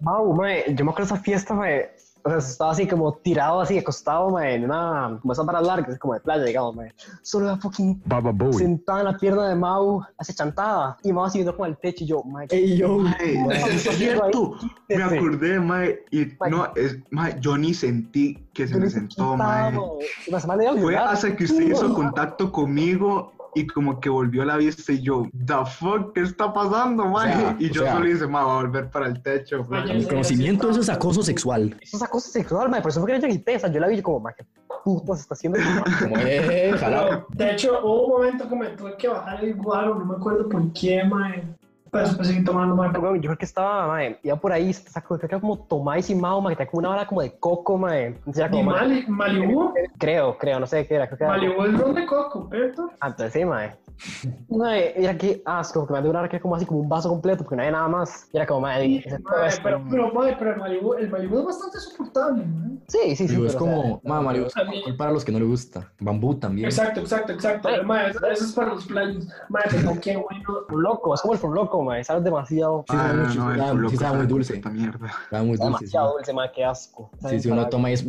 Mau, mae, yo me acuerdo esa fiesta, mae. O sea, estaba así como tirado, así acostado, mae, en una, como esas varas largas, como de playa, digamos, mae. Solo era fucking Baba Bowie. sentada en la pierna de Mau, así chantada. Y Mau así viendo como al techo y yo, mae, ¿qué Ey, yo, Mae, Mae, es cierto, me Quítate. acordé, mae, y Mae. no, es, mae, yo ni sentí que se Yo me sentó, mae. mae. Me Fue hasta que usted hizo contacto conmigo y como que volvió a la vista y yo, the fuck, ¿qué está pasando, mae? sea, y yo sea- solo hice, mae, va a volver para el techo. Vaya, mi conocimiento eso es acoso sexual. Eso es acoso sexual, mae. Por eso fue que yo grité. O sea, yo la vi como, mae, ¿qué putas está haciendo? Como, eh, jalado. Pero, de hecho, hubo un momento que me tuve que bajar el guaro, no me acuerdo por qué, mae. Pero después seguí tomando, mae. Pero, yo creo que estaba, mae, iba por ahí, sacó, creo que era como Tomás y Mao, mae, que tenía como una vara como de coco, mae. Entonces era ¿Y como, mae, Mali, Malibu? creo, creo, no sé qué era, creo que era. Malibu es ron de coco, ¿cierto? Ah, entonces sí, mae. Mae, mira qué asco, que me durar que como así como un vaso completo, porque no hay nada más. Y era como, mae, Sí, mae, pero, pero, mae, pero el Malibu, el Malibu es bastante soportable, mae. Sí, sí, sí. Digo, es pero, o sea, como, ma, Mario, es para los que no le gusta. Bambú también. Exacto, exacto, exacto. Mae. Mae, eso, eso es para los playos. Mae, pero qué bueno. Fur Loco, es como el Fur Loco, mae, sabes demasiado, Sí, sabe mucho, no, sabe- Loco sí sabe muy sabe dulce. Esta mierda. Está muy dulce. Sí, demasiado dulce, mae, qué asco. sí, si uno toma y es.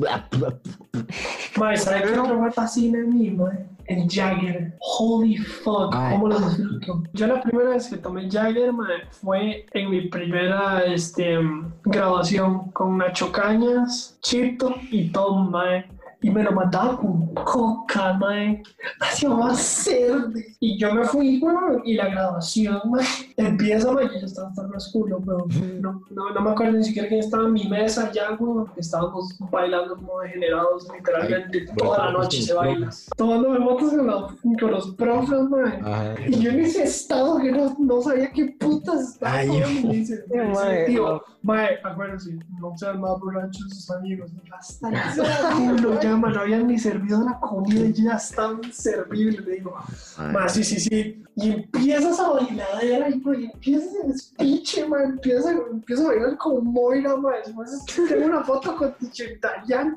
Mae, ¿sabes qué otro me fascina a mí, mae? El Jagger. Holy fuck, Ay. cómo lo disfruto. Yo la primera vez que tomé Jagger, mae, fue en mi primera este, grabación con Nacho Cañas, Chito y Tom, mae. Y me lo mataba con coca, mae. Hacía más cerdo. Y yo me fui, weón, y la grabación, mae, empieza, mae, yo ya estaba hasta el culo, pero no, no, no me acuerdo ni siquiera quién estaba en mi mesa ya, weón. Estábamos bailando como degenerados, literalmente, toda la noche se baila. Tomándome fotos con los, con los profes, mae. Y yo en ese estado que no, no sabía qué putas estaba Ay, tomando, me dice, me dice, mae, tío, no. Mae, acuérdense, no sean más borrachos sus amigos. Hasta el ya, mae, no habían ni servido la comida y ya estaban servibles. Le digo, mae, sí, sí, sí. Y empiezas a bailar y, y empiezas el speech, mae, empiezas, empiezas a bailar con Moira, mae. Después tengo una foto con Tiche Dayan,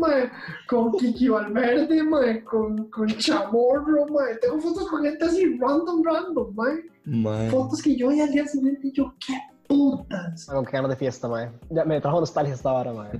Mae, con Kiki Valverde, mae, con, con Chamorro, mae. Tengo fotos con gente así random, random, mae. Fotos que yo vi al día siguiente y yo, qué putas. Con qué ganas de fiesta, mae. Ya me trajo nostalgia esta hora, mae.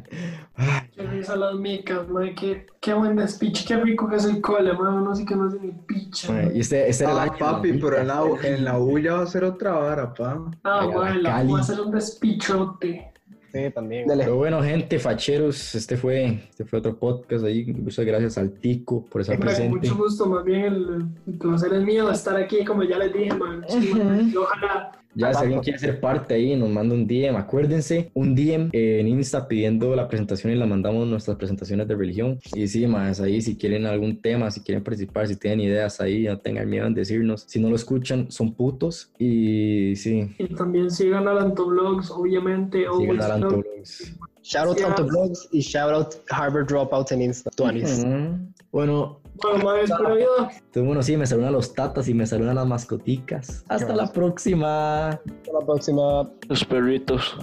Qué risa las micas, mae, qué, qué buen speech, qué rico que es el cole, mae. Uno sí que no hace ni picha. Mae. Y este, este era el Ah, año, papi, ¿no? pero en la, en la U ya va a ser otra vara, pa. Ah, mae, la Cali. voy a hacer un despichote. Sí, también. Pero bueno, gente, facheros, este fue, este fue otro podcast ahí. Muchas gracias al Tico por estar con presente. mucho gusto, más bien el, el placer es mío de estar aquí, como ya les dije, man. Sí, mae, y ojalá Ya si alguien quiere ser parte ahí, nos manda un DM. Acuérdense, un DM en Insta pidiendo la presentación y la mandamos nuestras presentaciones de religión. Y sí, más ahí, si quieren algún tema, si quieren participar, si tienen ideas ahí, no tengan miedo en decirnos. Si no lo escuchan, son putos. Y sí, Y también sigan a Lantoblogs, obviamente. sigan a. Lantoblogs. Shout out Sí, a ah. Blogs y shout out Harvard Dropouts en Insta. Tuanis. Ujú. Bueno, Bueno, vida. entonces, bueno, sí, me saludan los tatas y me saludan las mascoticas. Hasta la próxima. Hasta la próxima. Los perritos.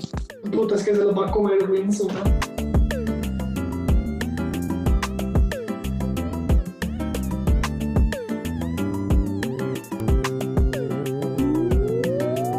Puta, es que se los va a comer Winston, ¿no?